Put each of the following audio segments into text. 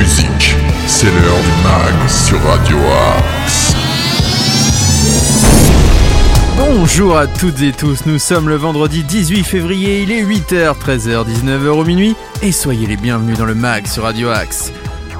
musique. C'est l'heure du mag sur Radio Axe. Bonjour à toutes et tous, nous sommes le vendredi 18 février, il est 8h, 13h, 19h au minuit, et soyez les bienvenus dans le mag sur Radio Axe.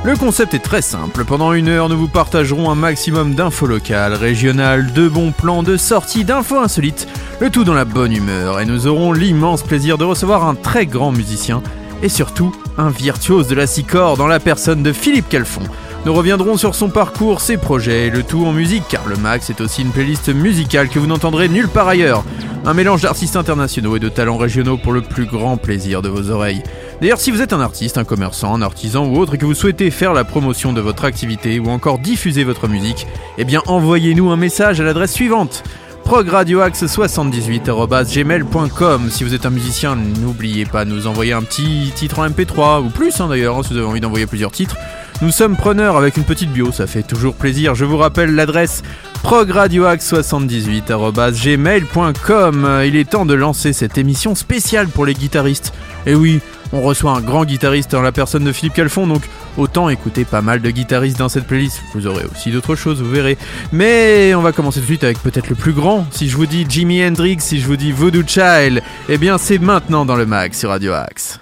Le concept est très simple, pendant une heure nous vous partagerons un maximum d'infos locales, régionales, de bons plans, de sorties, d'infos insolites, le tout dans la bonne humeur, et nous aurons l'immense plaisir de recevoir un très grand musicien, et surtout un virtuose de la six corps dans la personne de Philippe Calfon. Nous reviendrons sur son parcours, ses projets, et le tout en musique, car le Max est aussi une playlist musicale que vous n'entendrez nulle part ailleurs. Un mélange d'artistes internationaux et de talents régionaux pour le plus grand plaisir de vos oreilles. D'ailleurs, si vous êtes un artiste, un commerçant, un artisan ou autre et que vous souhaitez faire la promotion de votre activité ou encore diffuser votre musique, eh bien envoyez-nous un message à l'adresse suivante progradioaxe78.gmail.com Si vous êtes un musicien, n'oubliez pas de nous envoyer un petit titre en MP3 ou plus hein, d'ailleurs, hein, si vous avez envie d'envoyer plusieurs titres. Nous sommes preneurs avec une petite bio, ça fait toujours plaisir. Je vous rappelle l'adresse progradioaxe78.gmail.com Il est temps de lancer cette émission spéciale pour les guitaristes. Et oui, on reçoit un grand guitariste en la personne de Philippe Calfon, donc autant écouter pas mal de guitaristes dans cette playlist. Vous aurez aussi d'autres choses, vous verrez. Mais on va commencer tout de suite avec peut-être le plus grand. Si je vous dis Jimi Hendrix, si je vous dis Voodoo Child, eh bien c'est maintenant dans le mag sur Radio Axe.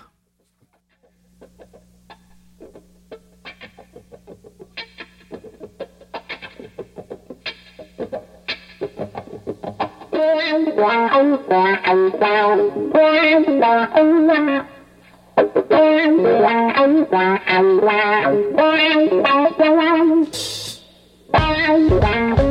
Bye.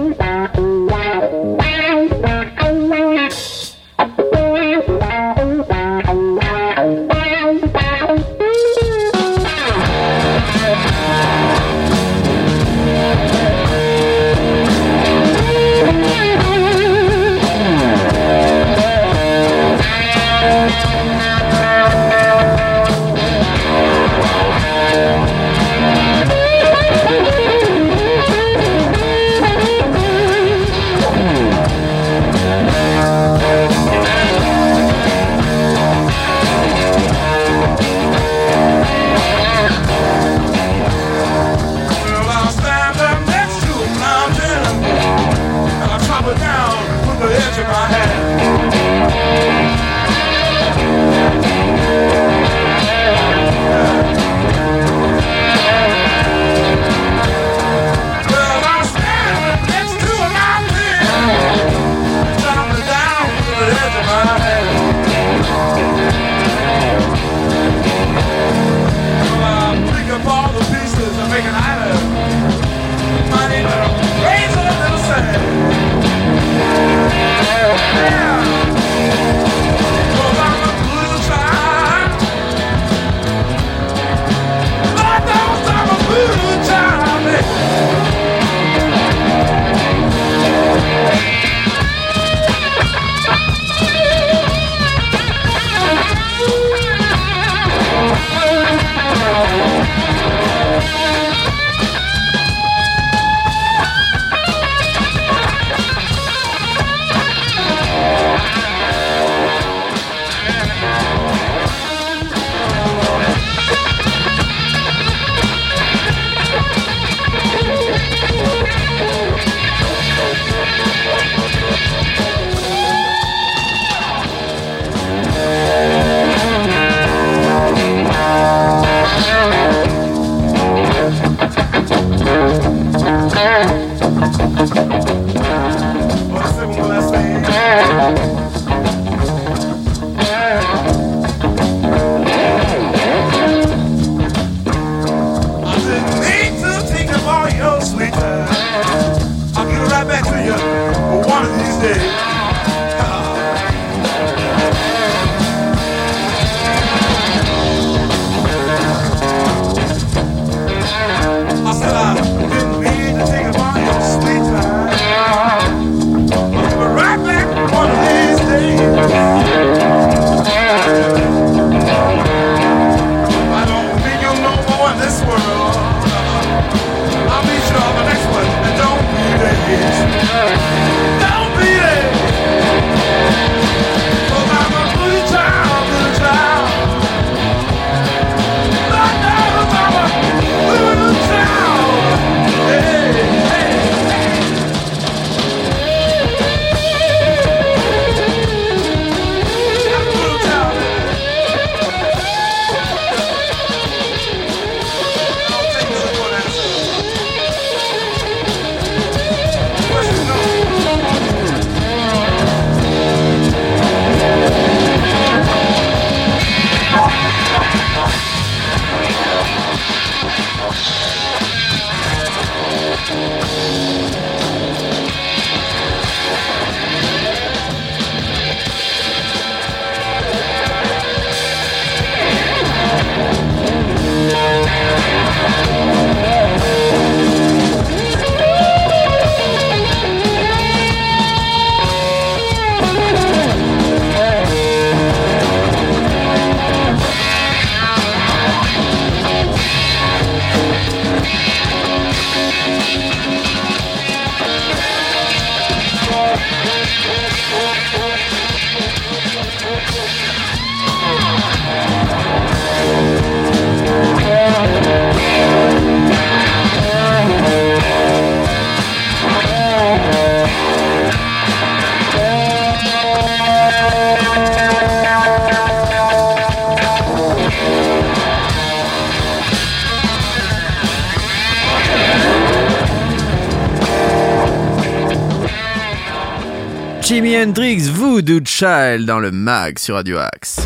Child dans le mag sur Radio Axe.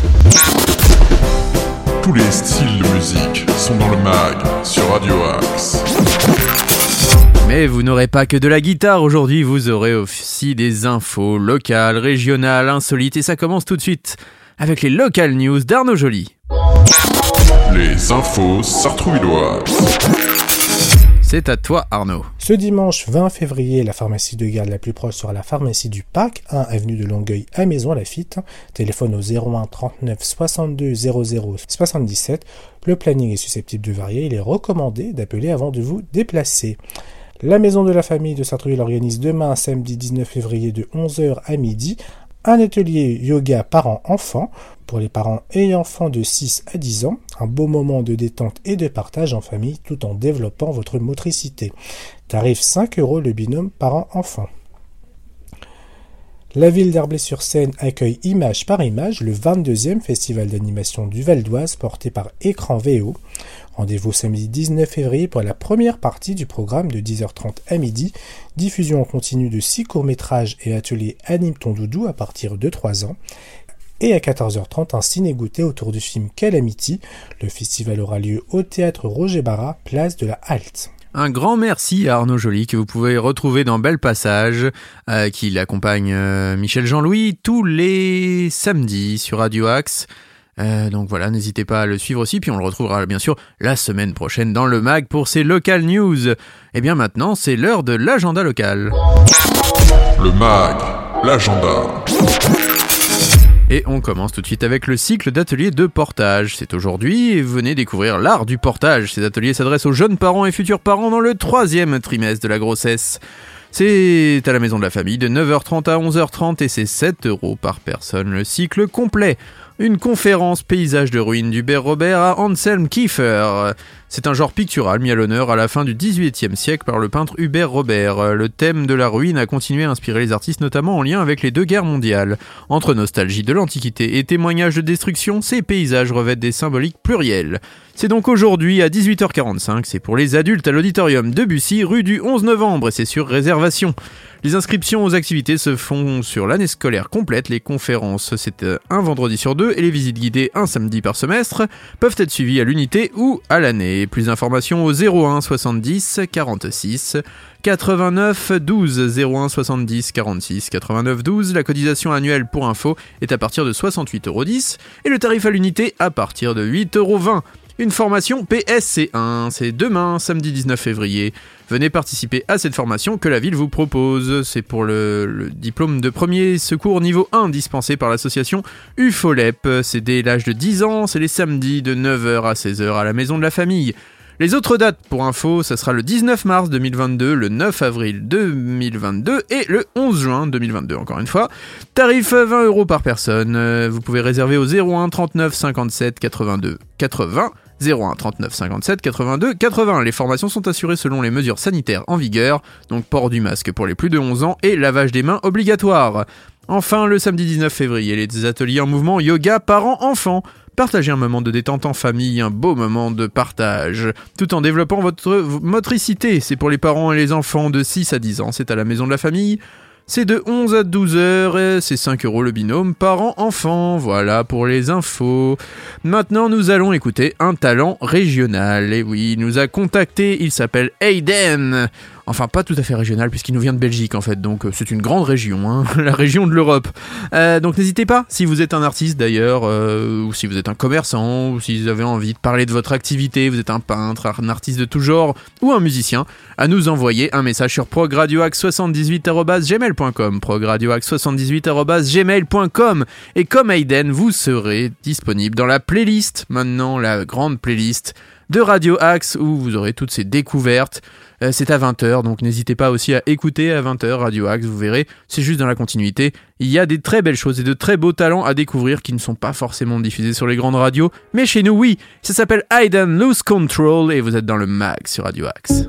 Tous les styles de musique sont dans le mag sur Radio Axe. Mais vous n'aurez pas que de la guitare aujourd'hui, vous aurez aussi des infos locales, régionales, insolites et ça commence tout de suite avec les local news d'Arnaud Joly. Les infos sartrouilloises. C'est à toi Arnaud. Ce dimanche 20 février, la pharmacie de garde la plus proche sera la pharmacie du Parc, 1 avenue de Longueuil à Maison Lafitte. Téléphone au 01 39 62 00 77. Le planning est susceptible de varier. Il est recommandé d'appeler avant de vous déplacer. La maison de la famille de Sartrouville organise demain, samedi 19 février, de 11h à midi, un atelier yoga parents-enfants pour les parents et enfants de 6 à 10 ans, un beau moment de détente et de partage en famille tout en développant votre motricité. Tarif 5 euros le binôme parents-enfants. La ville d'Arblay-sur-Seine accueille Image par Image, le 22e festival d'animation du Val d'Oise porté par Écran VO. Rendez-vous samedi 19 février pour la première partie du programme de 10h30 à midi, diffusion en continu de 6 courts-métrages et ateliers Anime ton doudou à partir de 3 ans. Et à 14h30, un ciné-goûté autour du film Calamity. Le festival aura lieu au théâtre Roger Barra, place de la Halte. Un grand merci à Arnaud Joly que vous pouvez retrouver dans Bel Passage, euh, qui l'accompagne euh, Michel Jean-Louis tous les samedis sur Radio Axe. Euh, donc voilà, n'hésitez pas à le suivre aussi, puis on le retrouvera bien sûr la semaine prochaine dans le mag pour ses local news. Et bien maintenant, c'est l'heure de l'agenda local. Le mag, l'agenda. Et on commence tout de suite avec le cycle d'ateliers de portage. C'est aujourd'hui venez découvrir l'art du portage. Ces ateliers s'adressent aux jeunes parents et futurs parents dans le troisième trimestre de la grossesse. C'est à la maison de la famille de 9h30 à 11h30 et c'est 7 euros par personne le cycle complet. Une conférence paysage de ruines d'Hubert Robert à Anselm Kiefer. C'est un genre pictural mis à l'honneur à la fin du XVIIIe siècle par le peintre Hubert Robert. Le thème de la ruine a continué à inspirer les artistes notamment en lien avec les deux guerres mondiales. Entre nostalgie de l'Antiquité et témoignages de destruction, ces paysages revêtent des symboliques plurielles. C'est donc aujourd'hui à 18h45, c'est pour les adultes à l'auditorium de Bussy, rue du 11 novembre, et c'est sur réservation. Les inscriptions aux activités se font sur l'année scolaire complète, les conférences c'est euh, un vendredi sur deux, et les visites guidées un samedi par semestre, peuvent être suivies à l'unité ou à l'année. Plus d'informations au 01 70 46 89 12 01 70 46 89 12. La cotisation annuelle pour info est à partir de 68,10€ et le tarif à l'unité à partir de 8,20€. Une formation PSC1, c'est demain, samedi 19 février. Venez participer à cette formation que la ville vous propose. C'est pour le, diplôme de premier secours niveau 1 dispensé par l'association UFOLEP. C'est dès l'âge de 10 ans, c'est les samedis de 9h à 16h à la maison de la famille. Les autres dates pour info, ça sera le 19 mars 2022, le 9 avril 2022 et le 11 juin 2022 encore une fois. Tarif 20 euros par personne. Euh, Vous pouvez réserver au 01 39 57 82 80. 01 39 57 82 80. Les formations sont assurées selon les mesures sanitaires en vigueur, donc port du masque pour les plus de 11 ans et lavage des mains obligatoire. Enfin, le samedi 19 février, les ateliers en mouvement yoga parents-enfants. Partagez un moment de détente en famille, un beau moment de partage, tout en développant votre motricité. C'est pour les parents et les enfants de 6 à 10 ans, c'est à la maison de la famille. C'est de 11 à 12 heures c'est 5 euros le binôme parents-enfants. Voilà pour les infos. Maintenant, nous allons écouter un talent régional. Et oui, il nous a contacté, il s'appelle Aiden. Enfin, pas tout à fait régional, puisqu'il nous vient de Belgique, en fait. Donc, euh, c'est une grande région, hein, la région de l'Europe. Euh, donc, n'hésitez pas, si vous êtes un artiste d'ailleurs, euh, ou si vous êtes un commerçant, ou si vous avez envie de parler de votre activité, vous êtes un peintre, un artiste de tout genre, ou un musicien, à nous envoyer un message sur progradioax78.gmail.com progradioax78.gmail.com Et comme Aiden, vous serez disponible dans la playlist, maintenant la grande playlist de Radio Axe où vous aurez toutes ces découvertes. Euh, c'est à 20h, donc n'hésitez pas aussi à écouter à 20h Radio Axe, vous verrez, c'est juste dans la continuité. Il y a des très belles choses et de très beaux talents à découvrir qui ne sont pas forcément diffusés sur les grandes radios, mais chez nous, oui. Ça s'appelle Hide and Lose Control et vous êtes dans le mag sur Radio Axe.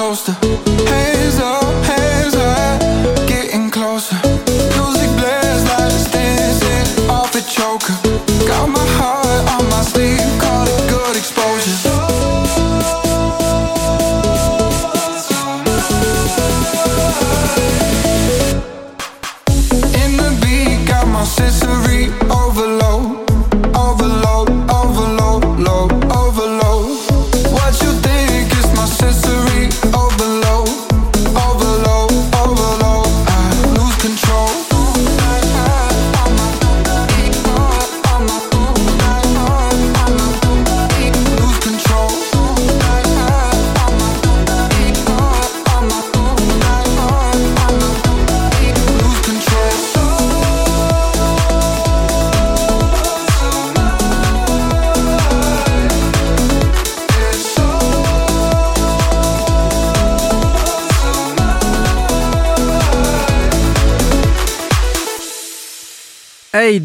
Coaster.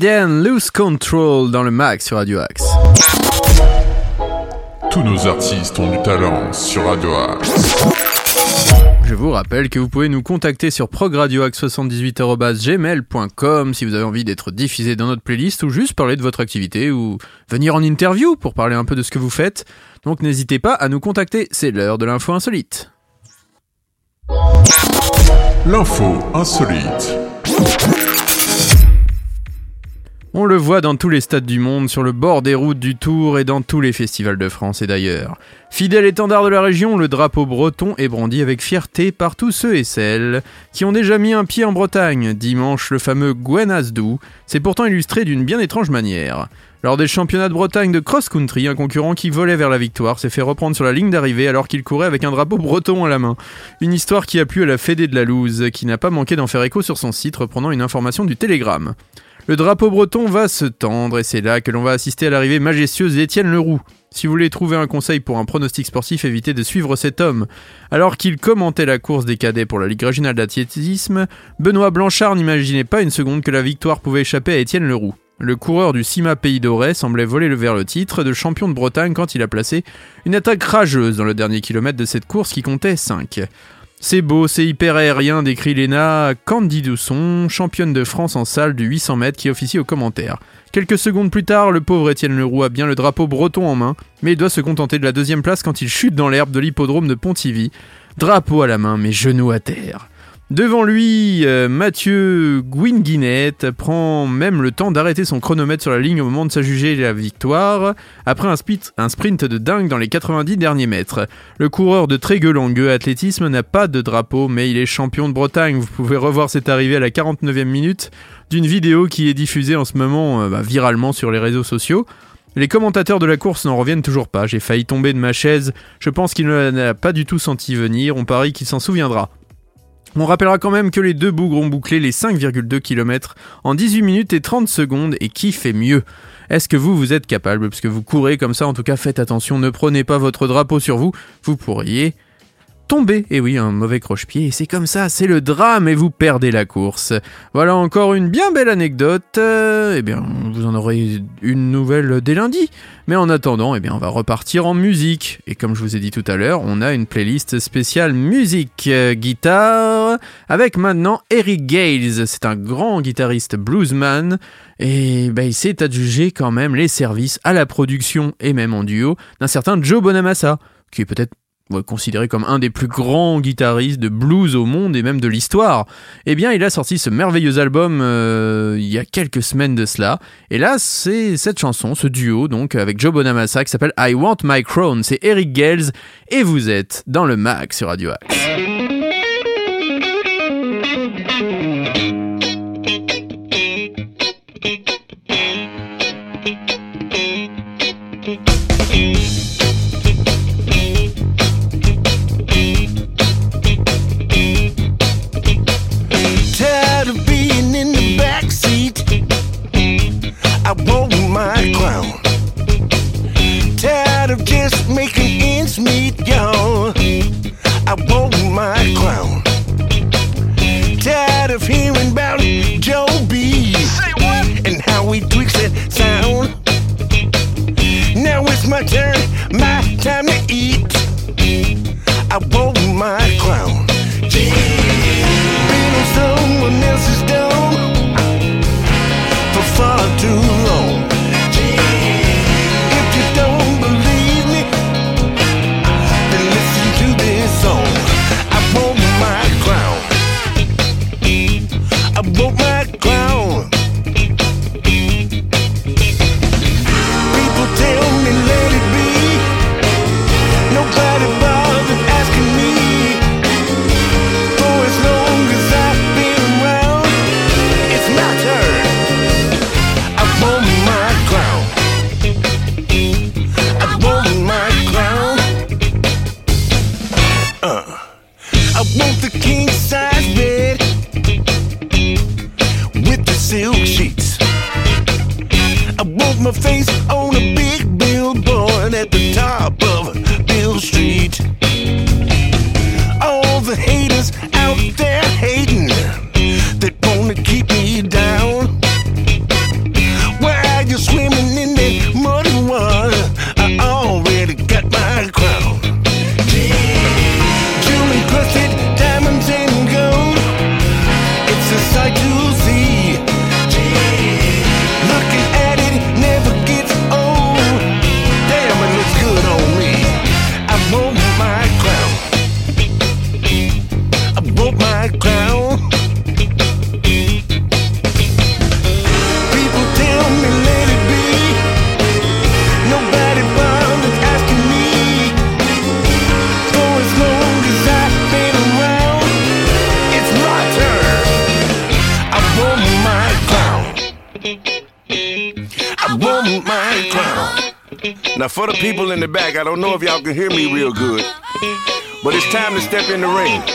Aiden Lose Control dans le mag sur Radio Axe. Tous nos artistes ont du talent sur Radio Axe. Je vous rappelle que vous pouvez nous contacter sur progradioaxe78.gmail.com si vous avez envie d'être diffusé dans notre playlist ou juste parler de votre activité ou venir en interview pour parler un peu de ce que vous faites. Donc n'hésitez pas à nous contacter, c'est l'heure de l'info insolite. L'info insolite. On le voit dans tous les stades du monde, sur le bord des routes du Tour et dans tous les festivals de France et d'ailleurs. Fidèle étendard de la région, le drapeau breton est brandi avec fierté par tous ceux et celles qui ont déjà mis un pied en Bretagne. Dimanche, le fameux Gwenasdou s'est pourtant illustré d'une bien étrange manière. Lors des championnats de Bretagne de cross-country, un concurrent qui volait vers la victoire s'est fait reprendre sur la ligne d'arrivée alors qu'il courait avec un drapeau breton à la main. Une histoire qui a plu à la Fédé de la Louse, qui n'a pas manqué d'en faire écho sur son site reprenant une information du Télégramme. Le drapeau breton va se tendre et c'est là que l'on va assister à l'arrivée majestueuse d'Étienne Leroux. Si vous voulez trouver un conseil pour un pronostic sportif, évitez de suivre cet homme. Alors qu'il commentait la course des cadets pour la Ligue régionale d'athlétisme, Benoît Blanchard n'imaginait pas une seconde que la victoire pouvait échapper à Étienne Leroux. Le coureur du CIMA Pays d'Auray semblait voler vers le titre de champion de Bretagne quand il a placé une attaque rageuse dans le dernier kilomètre de cette course qui comptait 5. C'est beau, c'est hyper aérien, décrit Léna Candidousson, championne de France en salle du 800 mètres qui officie aux commentaires. Quelques secondes plus tard, le pauvre Étienne Leroux a bien le drapeau breton en main, mais il doit se contenter de la deuxième place quand il chute dans l'herbe de l'hippodrome de Pontivy. Drapeau à la main, mais genoux à terre. Devant lui, euh, Mathieu Guinguinet prend même le temps d'arrêter son chronomètre sur la ligne au moment de s'adjuger la victoire, après un, sprint- de dingue dans les 90 derniers mètres. Le coureur de Trégueux-Langueux athlétisme n'a pas de drapeau, mais il est champion de Bretagne. Vous pouvez revoir cette arrivée à la 49e minute d'une vidéo qui est diffusée en ce moment euh, bah, viralement sur les réseaux sociaux. Les commentateurs de la course n'en reviennent toujours pas. J'ai failli tomber de ma chaise. Je pense qu'il ne l'a pas du tout senti venir. On parie qu'il s'en souviendra. On rappellera quand même que les deux bougres ont bouclé les 5,2 km en 18 minutes et 30 secondes et qui fait mieux? Est-ce que vous, vous êtes capable? Parce que vous courez comme ça, en tout cas faites attention, ne prenez pas votre drapeau sur vous, vous pourriez tomber. Et oui, un mauvais croche-pied, c'est comme ça, c'est le drame et vous perdez la course. Voilà encore une bien belle anecdote. Euh, eh bien, vous en aurez une nouvelle dès lundi. Mais en attendant, eh bien, on va repartir en musique. Et comme je vous ai dit tout à l'heure, on a une playlist spéciale musique euh, guitare avec maintenant Eric Gales. C'est un grand guitariste bluesman et bah, il s'est adjugé quand même les services à la production et même en duo d'un certain Joe Bonamassa, qui est peut-être considéré comme un des plus grands guitaristes de blues au monde et même de l'histoire, eh bien il a sorti ce merveilleux album euh, il y a quelques semaines de cela. Et là c'est cette chanson, ce duo donc avec Joe Bonamassa qui s'appelle I Want My Crown. C'est Eric Gales et vous êtes dans le Mag sur Radio Axe. I want my crown. Tired of just making ends meet, y'all. I want my crown. Tired of hearing about Joe B. And how he tweaks that sound. Now it's my turn, my time to eat. I want my crown. Been on someone else's in the ring.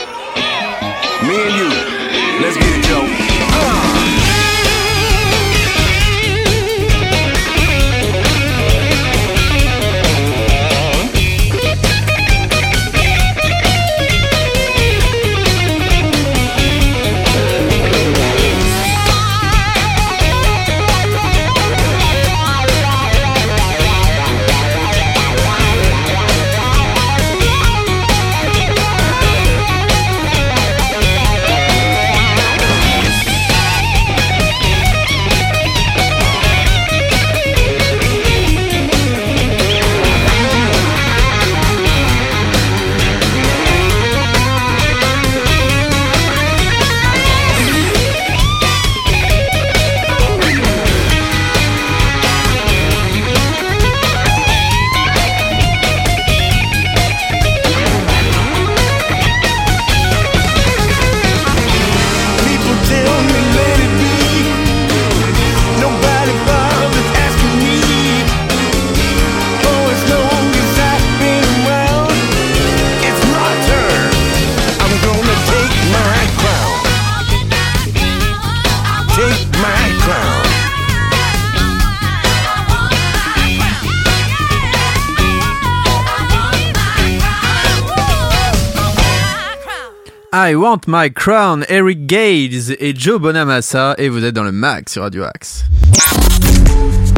Want My Crown, Eric Gates et Joe Bonamassa, et vous êtes dans le mag sur Radio Axe.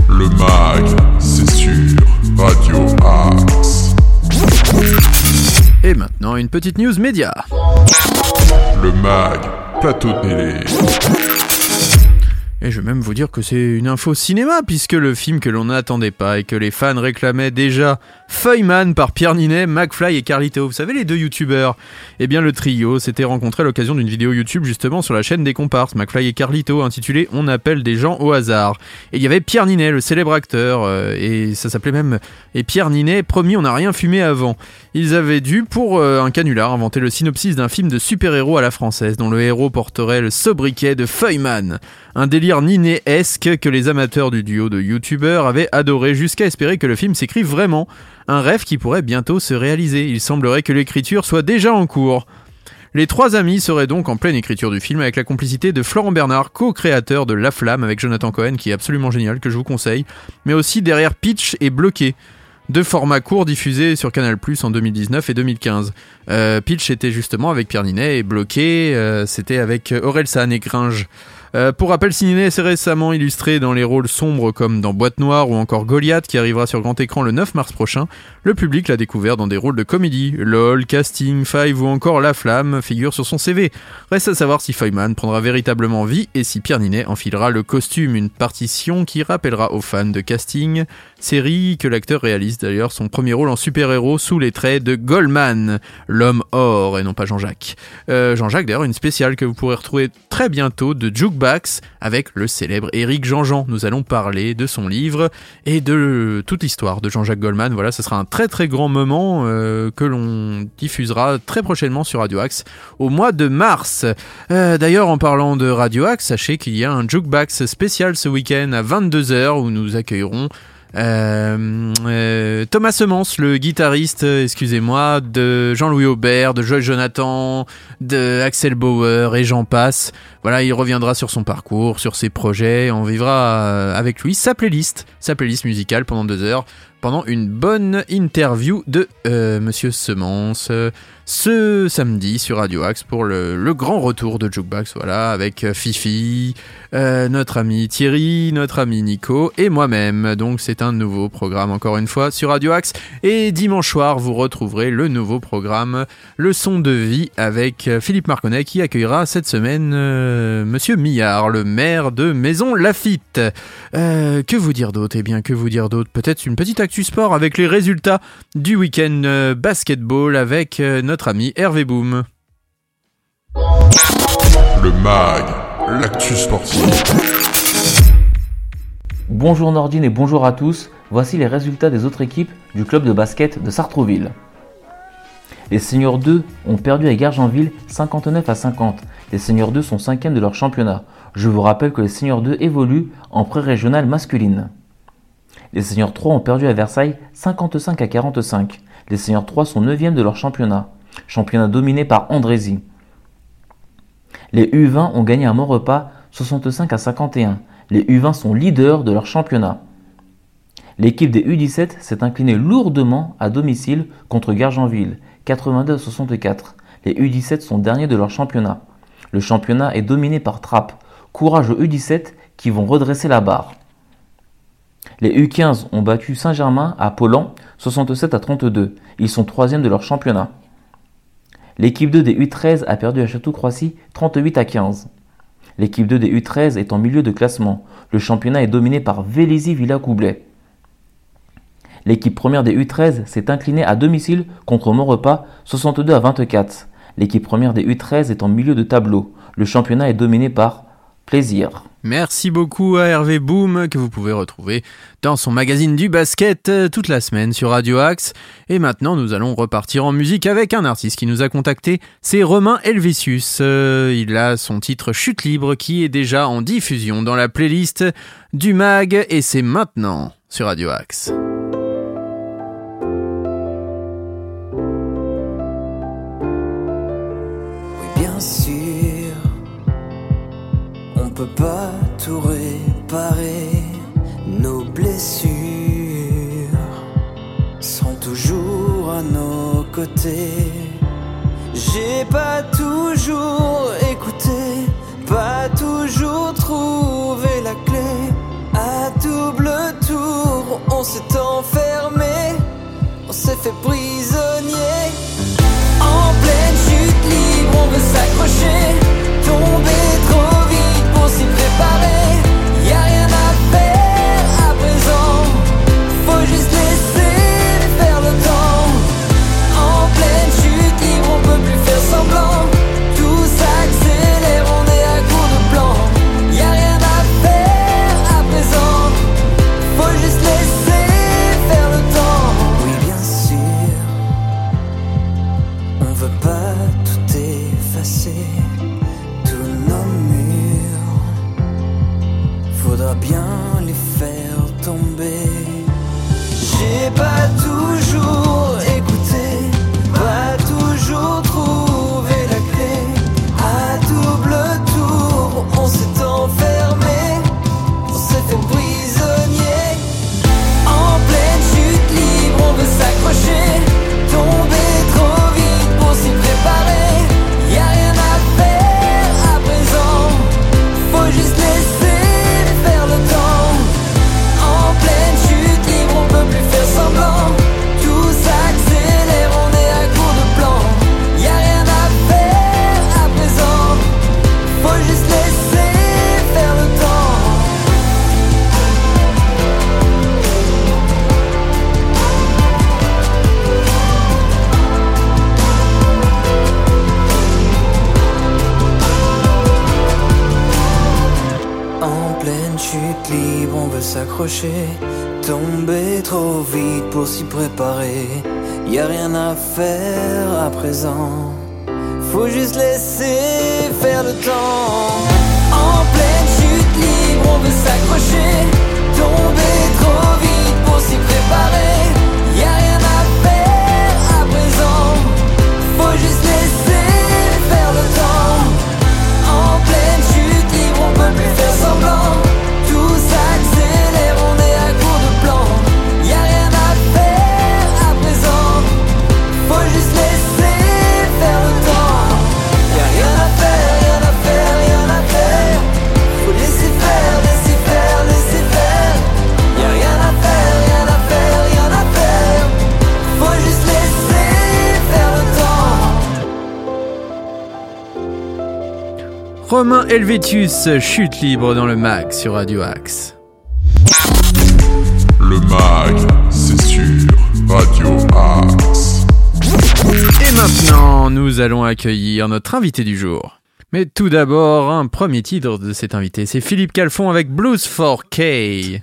Le mag, c'est sur Radio Axe. Et maintenant, une petite news média. Le mag, plateau télé. Et je vais même vous dire que c'est une info cinéma, puisque le film que l'on n'attendait pas et que les fans réclamaient déjà, Feuilleman par Pierre Ninet, McFly et Carlito, vous savez les deux youtubeurs Eh bien le trio s'était rencontré à l'occasion d'une vidéo YouTube justement sur la chaîne des comparses, McFly et Carlito, intitulée On appelle des gens au hasard. Et il y avait Pierre Ninet, le célèbre acteur, euh, et ça s'appelait même Et Pierre Ninet, promis on n'a rien fumé avant. Ils avaient dû, pour euh, un canular, inventer le synopsis d'un film de super-héros à la française, dont le héros porterait le sobriquet de Feuilleman. Un délire ninéesque que les amateurs du duo de youtubeurs avaient adoré jusqu'à espérer que le film s'écrive vraiment. Un rêve qui pourrait bientôt se réaliser. Il semblerait que l'écriture soit déjà en cours. Les trois amis seraient donc en pleine écriture du film avec la complicité de Florent Bernard, co-créateur de La Flamme avec Jonathan Cohen, qui est absolument génial, que je vous conseille, mais aussi derrière Pitch et Bloqué, deux formats courts diffusés sur Canal en 2019 et 2015. Euh, Pitch était justement avec Pierre Ninet et Bloqué, euh, c'était avec Aurel San et Gringe. Euh, pour rappel, Ninet s'est récemment illustré dans les rôles sombres comme dans Boîte Noire ou encore Goliath qui arrivera sur grand écran le 9 mars prochain. Le public l'a découvert dans des rôles de comédie. LOL, Casting, Five ou encore La Flamme figurent sur son CV. Reste à savoir si Feuilleman prendra véritablement vie et si Pierre Ninet enfilera le costume, une partition qui rappellera aux fans de Casting, série que l'acteur réalise d'ailleurs son premier rôle en super-héros sous les traits de Goldman, l'homme or et non pas Jean-Jacques. Euh, Jean-Jacques d'ailleurs une spéciale que vous pourrez retrouver très bientôt de Avec le célèbre Éric Jean-Jean. Nous allons parler de son livre et de toute l'histoire de Jean-Jacques Goldman. Voilà, ce sera un très très grand moment euh, que l'on diffusera très prochainement sur Radio Axe au mois de mars. Euh, D'ailleurs, en parlant de Radio Axe, sachez qu'il y a un Jukebox spécial ce week-end à 22h où nous accueillerons euh, euh, Thomas Semence, le guitariste, euh, excusez-moi, de Jean-Louis Aubert, de Joël Jonathan, de Axel Bauer et j'en passe. Voilà, il reviendra sur son parcours, sur ses projets. On vivra avec lui sa playlist, sa playlist musicale pendant deux heures, pendant une bonne interview de Monsieur Semence ce samedi sur Radio Axe pour le, grand retour de Jukebox. Voilà, avec euh, Fifi, euh, notre ami Thierry, notre ami Nico et moi-même. Donc c'est un nouveau programme encore une fois sur Radio Axe. Et dimanche soir, vous retrouverez le nouveau programme Le son de vie avec euh, Philippe Marconnet qui accueillera cette semaine euh, Monsieur Millard, le maire de Maison Lafitte. Que vous dire d'autre? Eh bien, que vous dire d'autre? Peut-être une petite actu sport avec les résultats du week-end basketball avec euh, notre ami Hervé Boom. Le mag, l'actu sportive. Bonjour Nordine et bonjour à tous, voici les résultats des autres équipes du club de basket de Sartrouville. Les Seniors 2 ont perdu à Gargenville 59 à 50. Les Seniors 2 sont 5 de leur championnat. Je vous rappelle que les Seniors 2 évoluent en pré-régionale masculine. Les Seniors 3 ont perdu à Versailles 55 à 45. Les Seniors 3 sont 9 de leur championnat. Championnat dominé par Andrézy. Les U20 ont gagné à Montrepas 65 à 51. Les U20 sont leaders de leur championnat. L'équipe des U17 s'est inclinée lourdement à domicile contre Gargenville, 82 à 64. Les U17 sont derniers de leur championnat. Le championnat est dominé par Trappes. Courage aux U17 qui vont redresser la barre. Les U15 ont battu Saint-Germain à Polan, 67 à 32. Ils sont troisièmes de leur championnat. L'équipe 2 des U13 a perdu à Château-Croissy 38 à 15. L'équipe 2 des U13 est en milieu de classement. Le championnat est dominé par Vélizy Villacoublay. L'équipe première des U13 s'est inclinée à domicile contre Montrepas 62 à 24. L'équipe première des U13 est en milieu de tableau. Le championnat est dominé par Plaisir. Merci beaucoup à Hervé Boom que vous pouvez retrouver dans son magazine du basket euh, toute la semaine sur Radio Axe. Et maintenant, nous allons repartir en musique avec un artiste qui nous a contacté. C'est Romain Helvétius. Euh, il a son titre Chute libre qui est déjà en diffusion dans la playlist du mag et c'est maintenant sur Radio Axe. Oui, bien sûr, tout réparer. Nos blessures sont toujours à nos côtés. J'ai pas toujours écouté, pas toujours trouvé la clé. À double tour, on s'est enfermé, on s'est fait prisonnier. En pleine chute libre, on veut s'accrocher, tomber trop vite pour s'y préparer. Y a rien à faire à présent, faut juste laisser faire le temps. En pleine chute libre, on veut s'accrocher, tomber trop vite pour s'y préparer. Romain Helvétius, chute libre dans le mag sur Radio Axe. Le mag, c'est sur Radio Axe. Et maintenant, nous allons accueillir notre invité du jour. Mais tout d'abord, un premier titre de cet invité, c'est Philippe Calfon avec Blues 4K.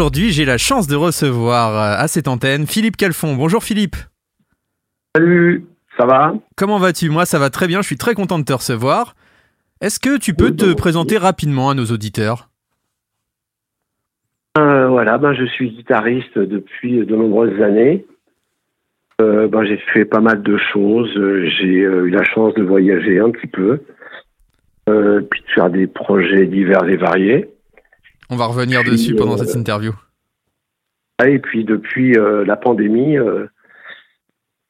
Aujourd'hui, j'ai la chance de recevoir euh, à cette antenne Philippe Calfon. Bonjour Philippe. Salut, ça va? Comment vas-tu? Moi, ça va très bien. Je suis très content de te recevoir. Est-ce que tu peux Oui, te bah, présenter rapidement à nos auditeurs? Euh, Voilà, ben, je suis guitariste depuis de nombreuses années. Euh, ben, j'ai fait pas mal de choses. J'ai euh, eu la chance de voyager un petit peu, puis de faire des projets divers et variés. On va revenir Puis, dessus pendant euh, cette interview. Ah, Et puis depuis euh, la pandémie, euh,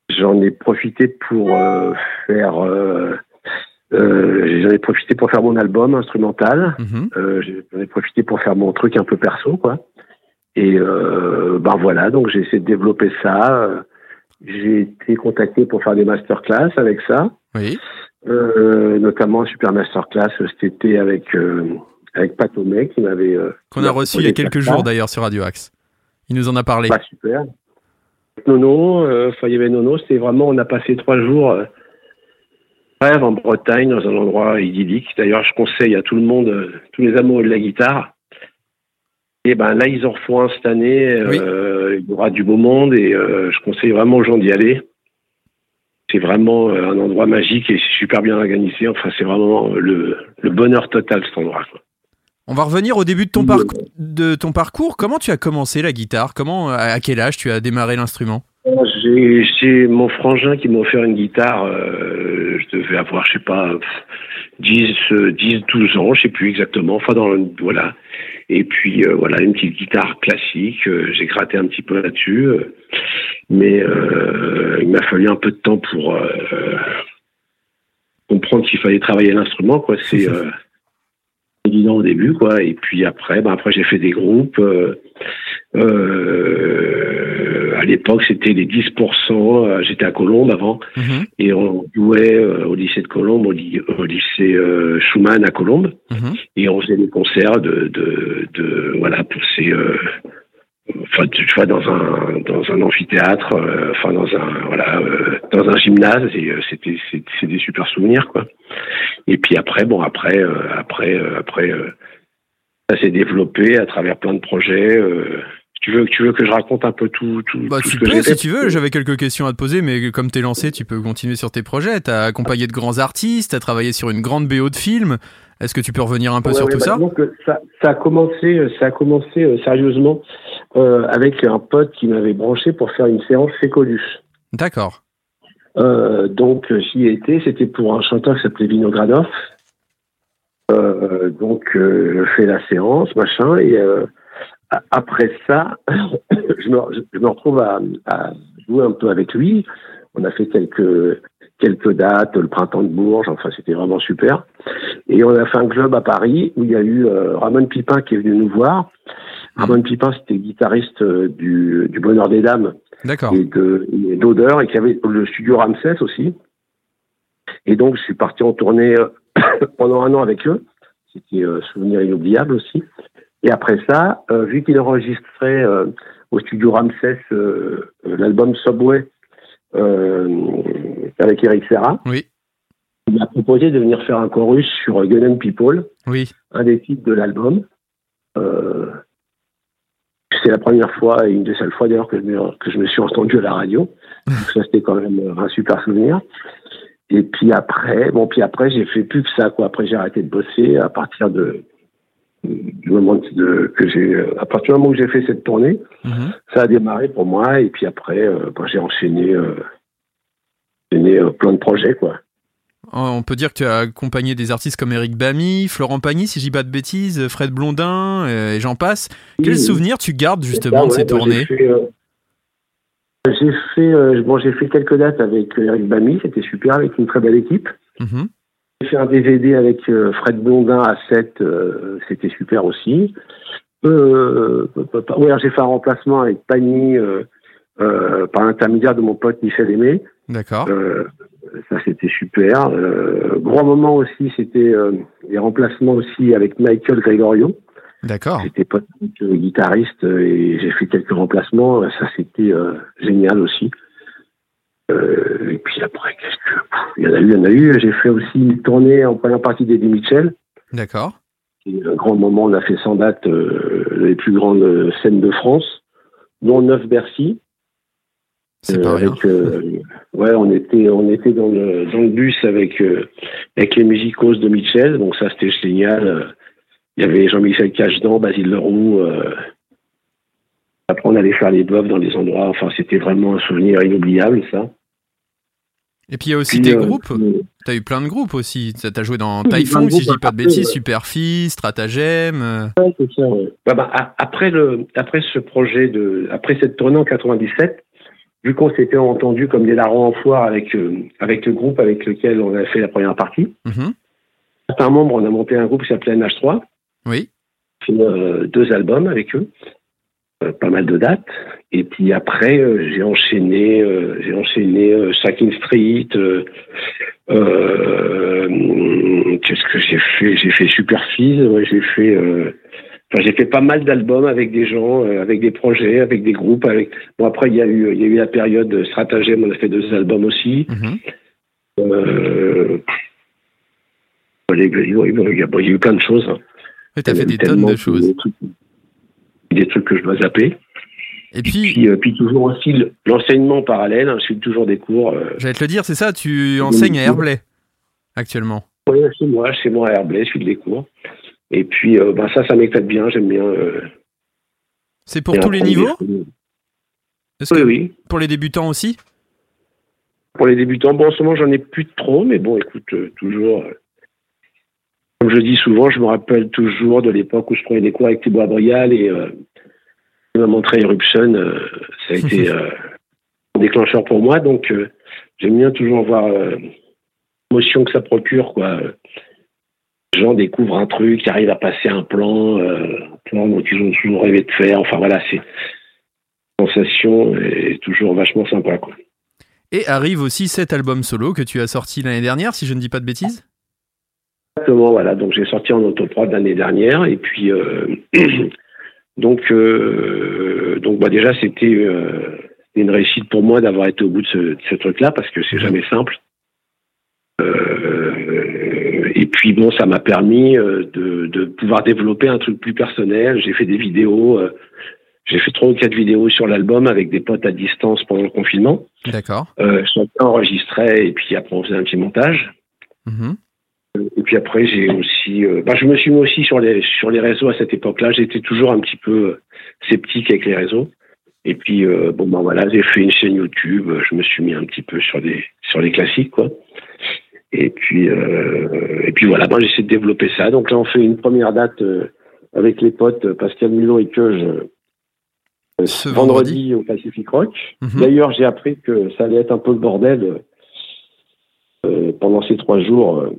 j'en ai profité pour faire. Euh, j'en ai profité pour faire mon album instrumental. Mhm. Euh, j'en ai profité pour faire mon truc un peu perso, quoi. Et euh, ben voilà, donc j'ai essayé de développer ça. J'ai été contacté pour faire des masterclass avec ça, Oui. notamment super masterclass cet été avec avec Pat Omey qui m'avait euh, Qu'on a reçu il y a quelques jours d'ailleurs sur Radio Axe. Il nous en a parlé. Bah, super. Nono, euh, il y avait Nono, c'était vraiment, on a passé trois jours euh, rêve en Bretagne, dans un endroit idyllique. D'ailleurs, je conseille à tout le monde, euh, tous les amoureux de la guitare. Et ben là, ils en refont un cette année. euh, Il y aura du beau monde et euh, je conseille vraiment aux gens d'y aller. C'est vraiment un endroit magique et super bien organisé. Enfin, c'est vraiment le, le bonheur total cet endroit. quoi. On va revenir au début de ton, parcours, de ton parcours. Comment tu as commencé la guitare? Comment, à quel âge tu as démarré l'instrument? J'ai mon frangin qui m'a offert une guitare. euh, je devais avoir, je sais pas, pff, 10, euh, 10, 12 ans, je sais plus exactement. Enfin, dans le- voilà. Et puis euh, voilà, une petite guitare classique. euh, J'ai gratté un petit peu là-dessus, euh, mais euh, il m'a fallu un peu de temps pour euh, comprendre qu'il fallait travailler l'instrument. Quoi, c'est euh, évident au début, quoi. Et puis après, ben après j'ai fait des groupes. euh, euh, à l'époque, c'était les 10%. euh, J'étais à Colombes avant, Mhm. et on jouait euh, au lycée de Colombes, au, ly- au lycée euh, Schumann à Colombes, Mhm. et on faisait des concerts de, de, de voilà, pour ces, euh, enfin, tu vois, dans un dans un amphithéâtre, euh, enfin dans un voilà, euh, dans un gymnase, et euh, c'était c'est des super souvenirs, quoi. Et puis après, bon, après, après, après, ça s'est développé à travers plein de projets. tu veux, tu veux que je raconte un peu tout, tout, Bah, tout tu ce peux si tu veux. J'avais quelques questions à te poser, mais comme t'es lancé, tu peux continuer sur tes projets. T'as accompagné de grands artistes, t'as travaillé sur une grande BO de film. Est-ce que tu peux revenir un peu Ouais, sur ouais, tout bah, ça donc, ça Ça a commencé, euh, ça a commencé euh, sérieusement euh, avec un pote qui m'avait branché pour faire une séance Fécolus. D'accord. Euh, donc j'y ai été, c'était pour un chanteur qui s'appelait Vinogradov. Euh, donc euh, je fais la séance, machin, et après ça, je, me, je me retrouve à, à jouer un peu avec lui. On a fait quelques quelques dates, le printemps de Bourges, enfin c'était vraiment super. Et on a fait un club à Paris où il y a eu euh, Ramon Pipin qui est venu nous voir. Ramon Pipin, c'était guitariste euh, du, du Bonheur des Dames D'accord. et de et d'odeur et qui avait le studio Ramsès aussi. Et donc je suis parti en tournée pendant un an avec eux. C'était euh, souvenir inoubliable aussi. Et après ça, euh, vu qu'il enregistrait au studio Ramsès l'album Subway euh, avec Eric Serra, Oui. il m'a proposé de venir faire un chorus sur Gun and People Oui. un des titres de l'album. Euh, c'est la première fois et une des seules fois d'ailleurs que, je me- que je me suis entendu à la radio. Donc ça c'était quand même un super souvenir. Et puis après, bon puis après j'ai fait plus que ça quoi. Après j'ai arrêté de bosser à partir de du moment de, que j'ai à partir du moment où j'ai fait cette tournée, Mhm. ça a démarré pour moi et puis après euh, ben, j'ai enchaîné, euh, enchaîné euh, plein de projets quoi. On peut dire que tu as accompagné des artistes comme Eric Bamy, Florent Pagny, si je dis pas de bêtises, Fred Blondin, euh, et j'en passe. Quel Oui, oui. souvenir tu gardes justement de ces tournées J'ai fait, euh, j'ai fait, euh, bon, j'ai fait quelques dates avec euh, Eric Bamy, c'était super, avec une très belle équipe. Mhm. J'ai fait un DVD avec euh, Fred Blondin à 7, euh, c'était super aussi. Euh, euh, ouais, j'ai fait un remplacement avec Pagny euh, euh, par l'intermédiaire de mon pote Michel Aimé. D'accord. Euh, ça c'était super. Euh, grand moment aussi, c'était euh, les remplacements aussi avec Michael Gregorio. D'accord. J'étais pas euh, guitariste euh, et j'ai fait quelques remplacements. Ça, c'était euh, génial aussi. Et puis après, qu'est-ce que. Il y en a eu, il y en a eu. J'ai fait aussi une tournée en première partie d'Eddie Mitchell. D'accord. C'est un grand moment. On a fait sans date les plus grandes scènes de France, dont neuf Bercy. C'est pas Euh, rien. avec, euh, ouais, on était, on était dans le, dans le bus avec, euh, avec les musicos de Mitchell, donc ça c'était génial. Il y avait Jean-Michel Cachedan, Basile Leroux. Euh, après, on allait faire les bluffs dans des endroits. Enfin, c'était vraiment un souvenir inoubliable, ça. Et puis il y a aussi Puis, des euh, groupes. euh, T'as eu plein de groupes aussi. T'as t'as joué dans Typhoon, si je dis pas de après, bêtises, ouais. Superfille, Stratagème. euh, Ouais, c'est ça, ouais. Bah, bah, après, le, après ce projet, de, après cette tournée en 97, vu qu'on s'était entendu comme des larrons en foire avec, euh, avec le groupe avec lequel on a fait la première partie, mhm. certains membres, on a monté un groupe qui s'appelait NH3, Oui. fait euh, deux albums avec eux, euh, pas mal de dates. Et puis après, j'ai enchaîné, j'ai enchaîné Sacking Street. Qu'est-ce que j'ai fait? J'ai fait Superfise. Ouais, j'ai fait. Enfin, j'ai fait pas mal d'albums avec des gens, euh, avec des projets, avec des groupes. Avec bon après il y a eu il y a eu la période stratagème. On a fait deux albums aussi. Euh, il y a eu- il y a il y a eu plein de choses. hein. Il y fait des tonnes de choses. Des trucs, des trucs que je dois zapper. Et puis, Puis, euh, puis toujours aussi le- l'enseignement parallèle. hein, je suis toujours des cours. Euh, j'allais te le dire, c'est ça, tu enseignes à Herblay actuellement. ouais, chez moi, chez moi à Herblay, je suis des cours. Et puis euh, ben, ça, ça m'éclate bien. J'aime bien. euh, C'est pour bien tous les niveaux. Est-ce Oui, que oui. pour les débutants aussi Pour les débutants, bon, en ce moment, j'en ai plus trop, mais bon, écoute, euh, toujours. comme je dis souvent, je me rappelle toujours de l'époque où je prenais des cours avec Thibaut Abrial et il m'a montré Eruption. ça a été un déclencheur pour moi, donc j'aime bien toujours voir l'émotion que ça procure, quoi. Les gens découvrent un truc, ils arrivent à passer un plan, euh, un plan dont ils ont toujours rêvé de faire. Enfin voilà, c'est sensation est toujours vachement sympa, quoi. Et arrive aussi cet album solo que tu as sorti l'année dernière, si je ne dis pas de bêtises. Exactement, voilà. Donc j'ai sorti en autoprod l'année dernière et puis euh, donc euh, donc bah déjà c'était euh, une réussite pour moi d'avoir été au bout de ce, de ce truc-là parce que c'est jamais simple. Euh, et puis bon, ça m'a permis euh, de, de pouvoir développer un truc plus personnel. J'ai fait des vidéos, euh, j'ai fait trois ou quatre vidéos sur l'album avec des potes à distance pendant le confinement. D'accord. Euh, chacun enregistrait et puis après on faisait un petit montage. Mhm. Et puis après, j'ai aussi, euh, bah, je me suis mis aussi sur les sur les réseaux à cette époque-là. J'étais toujours un petit peu sceptique avec les réseaux. Et puis euh, bon ben voilà, j'ai fait une chaîne YouTube. Je me suis mis un petit peu sur des sur les classiques quoi. Et puis euh, et puis voilà, ben, j'essaie de développer ça. Donc là, on fait une première date euh, avec les potes euh, Pascal Mulot et que je Ce vendredi au Pacific Rock. Mhm. D'ailleurs, j'ai appris que ça allait être un peu le bordel euh, pendant ces trois jours euh,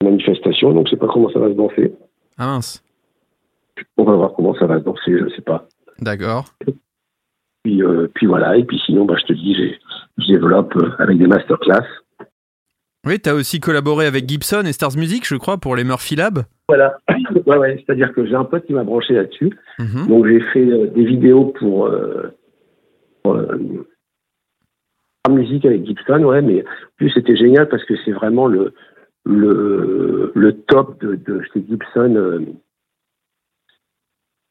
de manifestation. Donc, je sais pas comment ça va se danser. Ah mince. On va voir comment ça va se danser, je sais pas. D'accord. Puis, euh, puis voilà. Et puis sinon, bah, je te dis, je développe avec des masterclass. Oui, tu as aussi collaboré avec Gibson et Stars Music, je crois, pour les Murphy Lab. Voilà. ouais, ouais. C'est-à-dire que j'ai un pote qui m'a branché là-dessus. Mhm. Donc, j'ai fait euh, des vidéos pour. Euh, pour, euh, musique avec Gibson, ouais, mais en plus c'était génial parce que c'est vraiment le, le, le top de, de chez Gibson. Euh,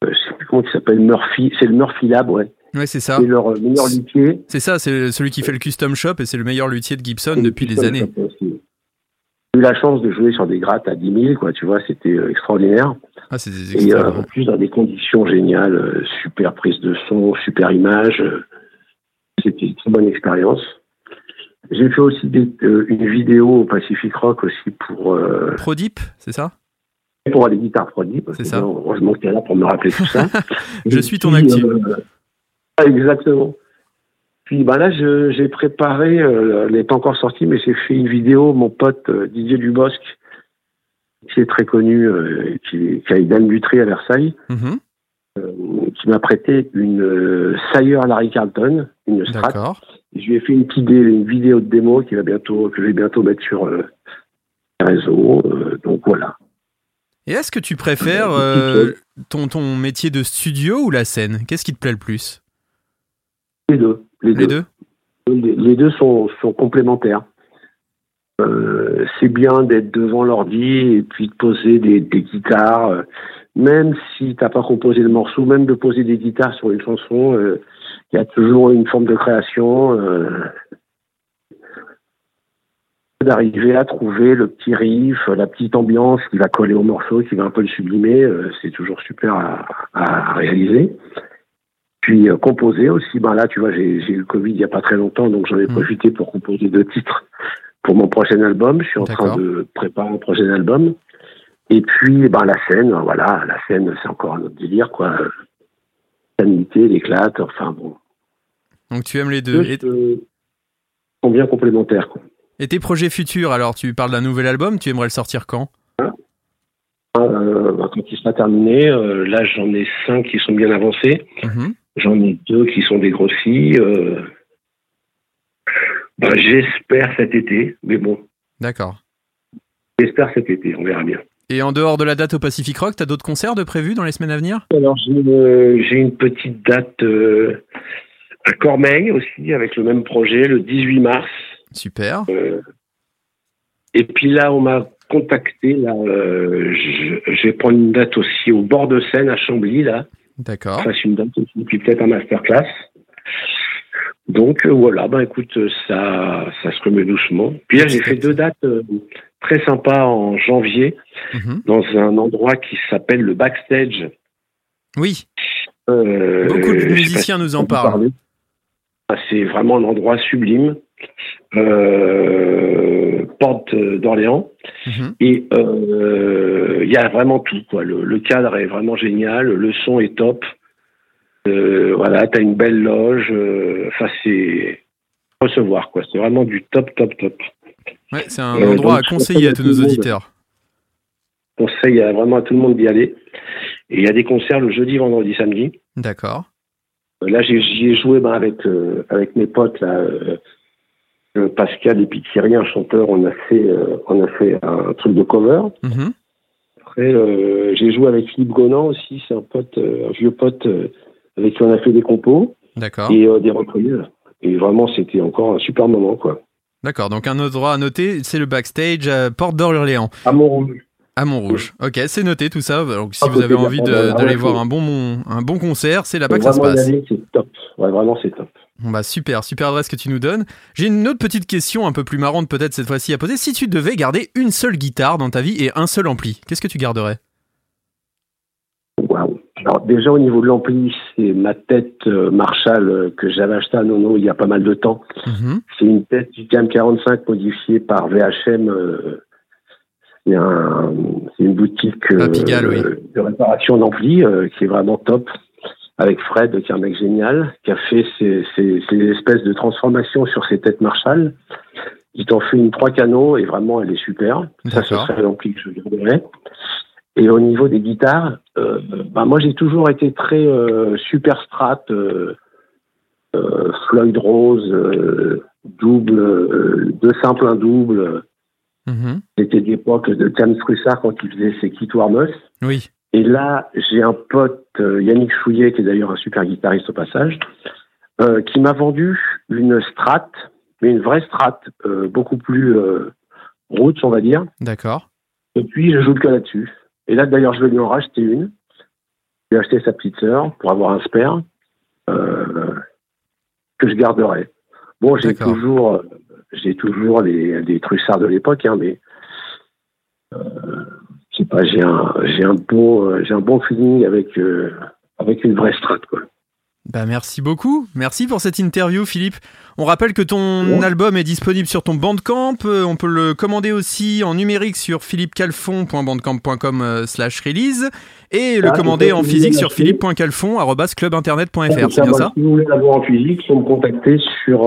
euh, je sais plus comment il s'appelle, Murphy. C'est le Murphy Lab, ouais. Ouais, c'est ça. C'est leur euh, meilleur luthier. C'est ça, c'est celui qui fait le custom shop et c'est le meilleur luthier de Gibson depuis des années. J'ai eu la chance de jouer sur des grattes à 10 000, quoi, tu vois, c'était euh, extraordinaire. Ah, c'est Et euh, en plus, dans des conditions géniales, euh, super prise de son, super image. euh, C'était une très bonne expérience. J'ai fait aussi des- euh, une vidéo au Pacific Rock aussi pour, euh, Prodip, c'est ça? pour les guitares produits. C'est ça. Heureusement que tu es là pour me rappeler tout ça. Je Et suis ton euh, ah, exactement. Puis ben là, j'ai préparé, euh, elle n'est pas encore sortie, mais j'ai fait une vidéo, mon pote euh, Didier Dubosc, qui est très connu, euh, qui, qui a une Dame Luttré à Versailles, Mhm. euh, qui m'a prêté une Sire Larry Carlton, une Strat. D'accord. Et Je lui ai fait une petite une vidéo de démo qui va bientôt, que je vais bientôt mettre sur les réseaux. donc voilà. Et est-ce que tu préfères ton, ton métier de studio ou la scène? Qu'est-ce qui te plaît le plus? Les deux. Les, Les deux. deux Les, les deux sont, sont complémentaires. Euh, c'est bien d'être devant l'ordi et puis de poser des, des guitares. euh, même si t'as pas composé le morceau, même de poser des guitares sur une chanson, euh, il y a toujours une forme de création. d'arriver à trouver le petit riff, la petite ambiance qui va coller au morceau, qui va un peu le sublimer, c'est toujours super à, à réaliser. Puis euh, composer aussi, ben là tu vois j'ai eu le Covid il y a pas très longtemps, donc j'en ai Mm. profité pour composer deux titres pour mon prochain album. Je suis en train de préparer un prochain album. Et puis ben la scène, voilà, la scène c'est encore un autre délire quoi. Sanité, l'éclate, enfin bon. Donc tu aimes les deux. Et, Juste, euh, sont bien complémentaires quoi. et tes projets futurs, alors tu parles d'un nouvel album, tu aimerais le sortir quand? Euh, bah, quand il sera terminé, euh, là j'en ai cinq qui sont bien avancés. Mhm. J'en ai deux qui sont dégrossis. Euh, bah, j'espère cet été, mais bon, D'accord. j'espère cet été, on verra bien. Et en dehors de la date au Pacific Rock, t'as d'autres concerts de prévus dans les semaines à venir? Alors j'ai une, j'ai une petite date euh, à Cormeil aussi avec le même projet, le 18 mars. Super. Euh, et puis là, on m'a contacté. Là, euh, je, je vais prendre une date aussi au bord de Seine à Chambly là. D'accord. fasse une date puis peut-être un masterclass. Donc euh, voilà, ben écoute, euh, ça, ça se remet doucement. Puis là, j'ai fait deux dates euh, très sympas en janvier Mhm. dans un endroit qui s'appelle le Backstage. Oui, Euh, beaucoup de musiciens si nous en parlent. parler. Ah, C'est vraiment un endroit sublime. Euh, porte d'Orléans. Mhm. Et euh, il y a vraiment tout. Quoi. Le, le cadre est vraiment génial, le son est top. Euh, voilà, tu as une belle loge. euh, Enfin, c'est recevoir. quoi. C'est vraiment du top, top, top. Ouais, c'est un endroit donc, à conseiller à tous nos auditeurs. Conseil à vraiment à tout le monde d'y aller. Et il y a des concerts le jeudi, vendredi, samedi. D'accord. Là, j'ai- j'y ai joué ben, avec, avec mes potes, là, Pascal et un chanteur. On a fait, euh, on a fait un truc de cover. Mhm. Après, euh, j'ai joué avec Philippe Gonan aussi, c'est un pote, euh, un vieux pote avec qui on a fait des compos D'accord. et des reprises. Et vraiment, c'était encore un super moment, quoi. D'accord. Donc un autre endroit à noter, c'est le backstage à Porte d'Orléans, À Montrouge. à Montrouge. Ok, c'est noté tout ça. Donc si Ah, vous avez envie d'aller voir un bon, un bon concert, c'est là-bas que ça se passe. aller, c'est top. Ouais, vraiment, c'est top. Bah super, super adresse que tu nous donnes. J'ai une autre petite question un peu plus marrante peut-être cette fois-ci à poser. Si tu devais garder une seule guitare dans ta vie et un seul ampli, qu'est-ce que tu garderais? Waouh. Alors, déjà, au niveau de l'ampli, c'est ma tête euh, Marshall euh, que j'avais acheté à Nono il y a pas mal de temps. Mhm. C'est une tête du Cam 45 modifiée par VHM. euh, c'est un- c'est une boutique euh, À Pigalle, oui. de réparation d'ampli euh, qui est vraiment top. Avec Fred, qui est un mec génial, qui a fait ces, ces- ces espèces de transformations sur ses têtes Marshall. Il t'en fait une trois canaux et vraiment elle est super. Ça, ce serait l'ampli que je garderais. Et au niveau des guitares, euh, bah moi j'ai toujours été très euh, super strat, euh, euh, Floyd Rose, double, deux simples, un double. Mhm. C'était l'époque de James Russard quand il faisait ses Kit Warmus. Oui. Et là, j'ai un pote, euh, Yannick Chouillet, qui est d'ailleurs un super guitariste au passage, euh, qui m'a vendu une strat, mais une vraie strat, euh, beaucoup plus euh, roots, on va dire. D'accord. Et puis, je joue que là-dessus. Et là, d'ailleurs, je vais lui en racheter une. J'ai acheté sa petite sœur pour avoir un spare euh, que je garderai. Bon, j'ai toujours, euh, j'ai toujours les, les trussards de l'époque, hein, mais euh, je sais pas, j'ai un, j'ai un bon, euh, j'ai un bon feeling avec euh, avec une vraie strat, quoi. Bah merci beaucoup. Merci pour cette interview Philippe. On rappelle que ton Ouais. album est disponible sur ton Bandcamp. Euh, On peut le commander aussi en numérique sur philippecalfon.bandcamp.com slash release et le Ah, commander en si physique sur philippe.calfon.clubinternet.fr. C'est bien ça Si vous voulez l'avoir en physique, il faut me contacter sur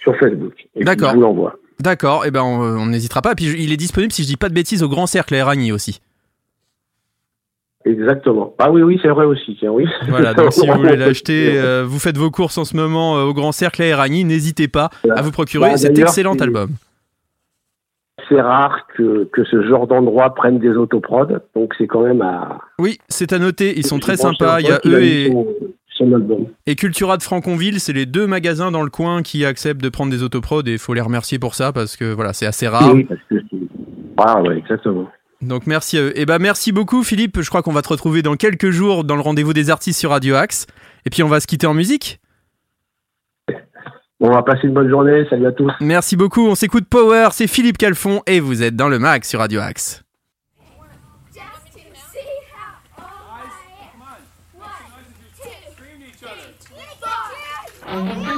sur sur Facebook. Et D'accord. Je vous l'envoie. D'accord, et ben on on n'hésitera pas. Puis il est disponible, si je dis pas de bêtises, au Grand Cercle à Eragny aussi. Exactement. Ah oui, oui, c'est vrai aussi. Tiens, oui. Voilà, donc si vous voulez l'acheter, euh, vous faites vos courses en ce moment euh, au Grand Cercle à Eragny, n'hésitez pas à vous procurer Bah, cet excellent album. C'est rare que, que ce genre d'endroit prenne des autoprods, donc c'est quand même à. Oui, c'est à noter, ils sont très sympas. Il y a eux et. son- Et Cultura de Franconville, c'est les deux magasins dans le coin qui acceptent de prendre des autoprods et il faut les remercier pour ça parce que voilà, c'est assez rare. Oui, parce que. Ah ouais, exactement. Donc merci à eux. Et ben merci beaucoup Philippe, je crois qu'on va te retrouver dans quelques jours dans le rendez-vous des artistes sur Radio Axe. Et puis on va se quitter en musique. On va passer une bonne journée. Salut à tous. Merci beaucoup, on s'écoute Power, c'est Philippe Calfon et vous êtes dans le Mac sur Radio Axe. Thank you.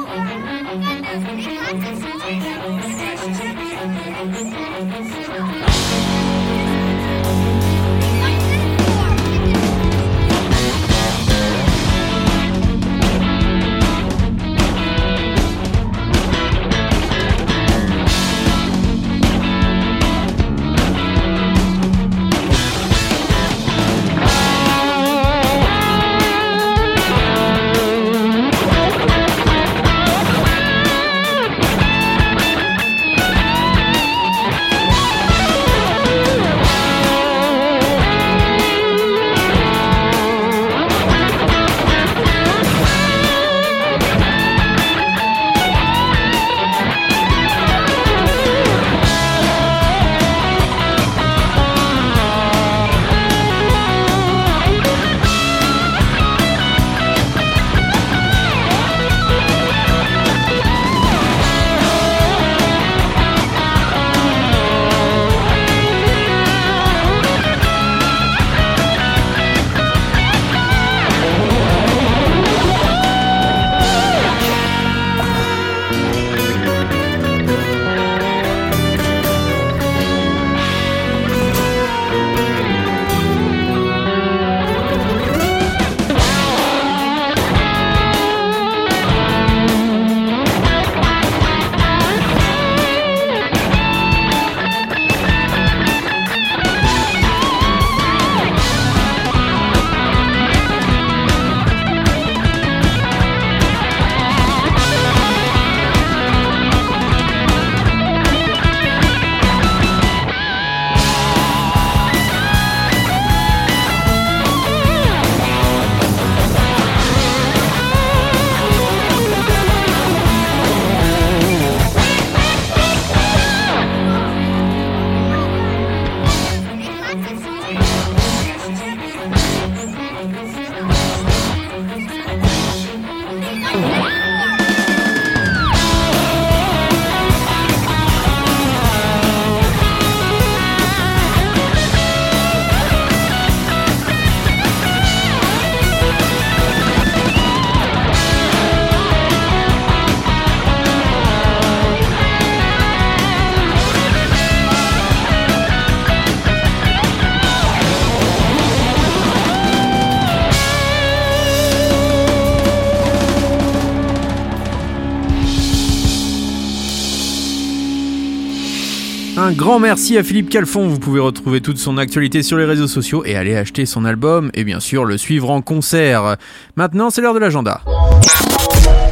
Un grand merci à Philippe Calfon. Vous pouvez retrouver toute son actualité sur les réseaux sociaux et aller acheter son album et bien sûr le suivre en concert. Maintenant, c'est l'heure de l'agenda.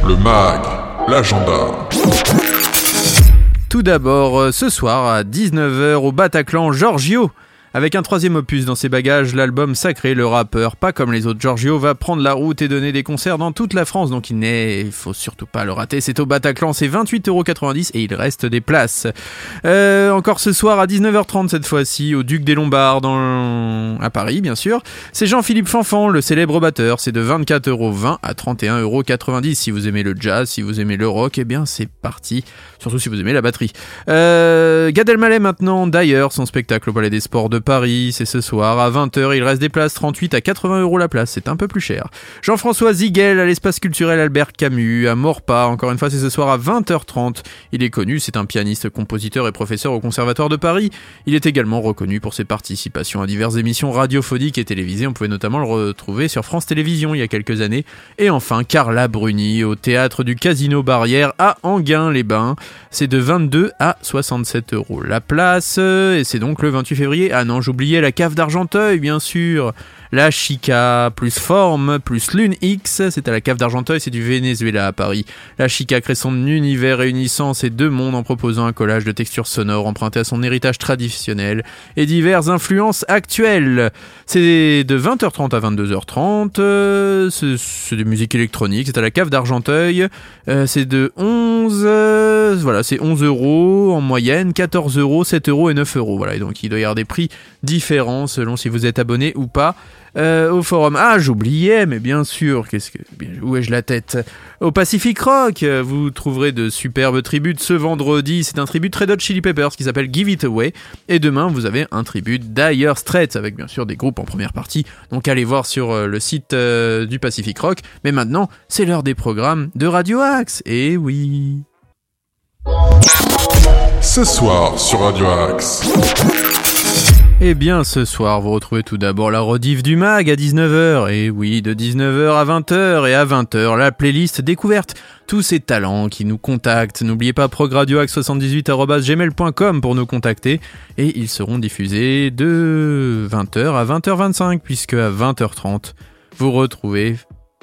Le MAG, l'agenda. Tout d'abord, euh, ce soir à 19h au Bataclan, Giorgio. Avec un troisième opus dans ses bagages, l'album sacré, le rappeur, pas comme les autres, Giorgio va prendre la route et donner des concerts dans toute la France, donc il n'est, faut surtout pas le rater. C'est au Bataclan, c'est 28,90€ et il reste des places. Euh, encore ce soir à 19h30 cette fois-ci, au Duc des Lombards, à Paris, bien sûr. C'est Jean-Philippe Fanfan, le célèbre batteur. C'est de 24,20€ à 31,90€ si vous aimez le jazz, si vous aimez le rock, eh bien c'est parti. Surtout si vous aimez la batterie. Euh, Gad Elmaleh maintenant, d'ailleurs, son spectacle au Palais des Sports de Paris, c'est ce soir à 20h. Il reste des places 38 à 80 euros la place, c'est un peu plus cher. Jean-François Ziguel à l'espace culturel Albert Camus, à Morpa, encore une fois c'est ce soir à 20h30. Il est connu, c'est un pianiste, compositeur et professeur au Conservatoire de Paris. Il est également reconnu pour ses participations à diverses émissions radiophoniques et télévisées. On pouvait notamment le retrouver sur France Télévisions il y a quelques années. Et enfin Carla Bruni au théâtre du Casino Barrière à Anguin-les-Bains. C'est de 22 à 67 euros la place et c'est donc le 28 février à Nantes j'oubliais la cave d'Argenteuil, bien sûr. La Chica plus Forme plus Lune X, c'est à la cave d'Argenteuil, c'est du Venezuela à Paris. La Chica crée son univers réunissant ces deux mondes en proposant un collage de textures sonores emprunté à son héritage traditionnel et diverses influences actuelles. C'est de 20h30 à 22h30, euh, c'est de musique électronique, c'est à la cave d'Argenteuil, euh, c'est de 11, euh, voilà, c'est 11 euros en moyenne, 14 euros, 7 euros et 9 euros, voilà, et donc il doit y avoir des prix différents selon si vous êtes abonné ou pas. Euh, au forum. Ah, j'oubliais, mais bien sûr, qu'est-ce que. Où ai-je la tête? Au Pacific Rock, euh, vous trouverez de superbes tributes ce vendredi. C'est un tribut Red Hot Chili Peppers qui s'appelle Give It Away. Et demain, vous avez un tribut Dire Straits avec bien sûr des groupes en première partie. Donc allez voir sur euh, le site du Pacific Rock. Mais maintenant, c'est l'heure des programmes de Radio Axe. Et oui. Ce soir sur Radio Axe. Eh bien, ce soir, vous retrouvez tout d'abord la rediff du mag à 19h. Et oui, de 19h à 20h et à 20h, la playlist découverte. Tous ces talents qui nous contactent. N'oubliez pas progradioax78.gmail.com pour nous contacter. Et ils seront diffusés de 20h à 20h25, puisque à 20h30, vous retrouvez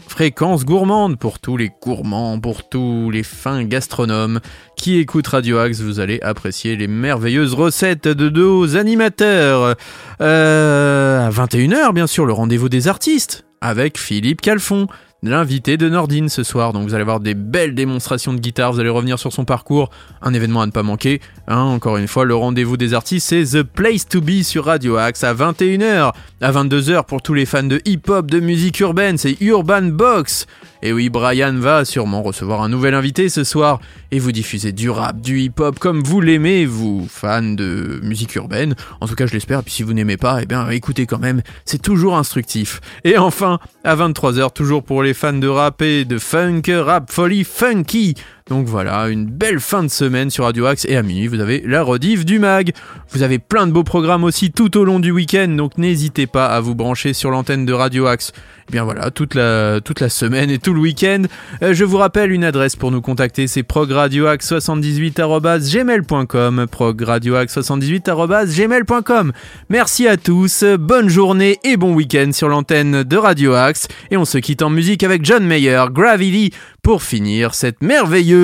Fréquence gourmande pour tous les gourmands, pour tous les fins gastronomes qui écoutent Radio Axe. Vous allez apprécier les merveilleuses recettes de nos animateurs. Euh, à 21h, bien sûr, le rendez-vous des artistes avec Philippe Calfon, l'invité de Nordine ce soir. Donc vous allez avoir des belles démonstrations de guitare, vous allez revenir sur son parcours, un événement à ne pas manquer. Hein, encore une fois, le rendez-vous des artistes, c'est The Place to Be sur Radio Axe à 21h. À 22h, pour tous les fans de hip-hop, de musique urbaine, c'est Urban Box. Et oui, Brian va sûrement recevoir un nouvel invité ce soir et vous diffusez du rap, du hip-hop comme vous l'aimez, vous, fans de musique urbaine. En tout cas, je l'espère. Et puis si vous n'aimez pas, eh bien, écoutez quand même, c'est toujours instructif. Et enfin, à 23h, toujours pour les fans de rap et de funk, rap, folie, funky. Donc voilà, une belle fin de semaine sur Radio Axe et à minuit vous avez la rediff du mag. Vous avez plein de beaux programmes aussi tout au long du week-end, donc n'hésitez pas à vous brancher sur l'antenne de Radio Axe. Et bien voilà, toute la, toute la semaine et tout le week-end. Euh, je vous rappelle une adresse pour nous contacter, c'est progradioaxe78.gmail.com progradioaxe78.gmail.com Merci à tous, bonne journée et bon week-end sur l'antenne de Radio Axe. Et on se quitte en musique avec John Mayer, Gravity, pour finir cette merveilleuse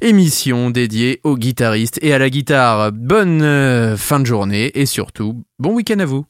émission dédiée aux guitaristes et à la guitare. Bonne euh, fin de journée et surtout, bon week-end à vous.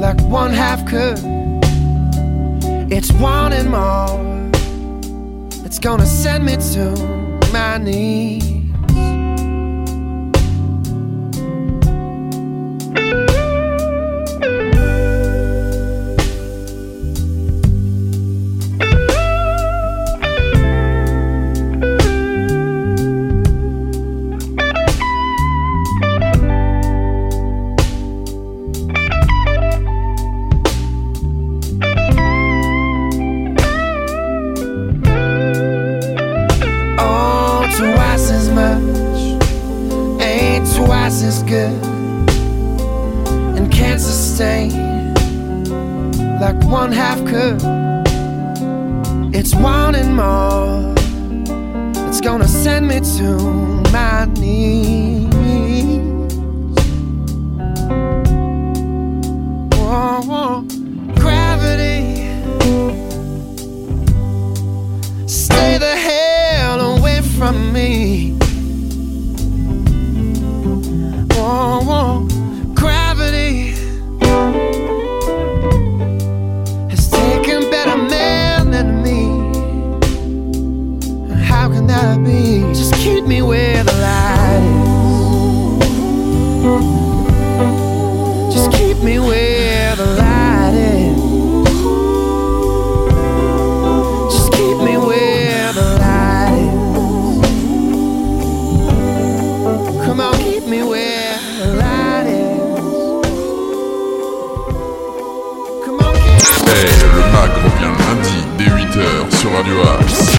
Like one half could. It's wanting more. It's gonna send me to my knees.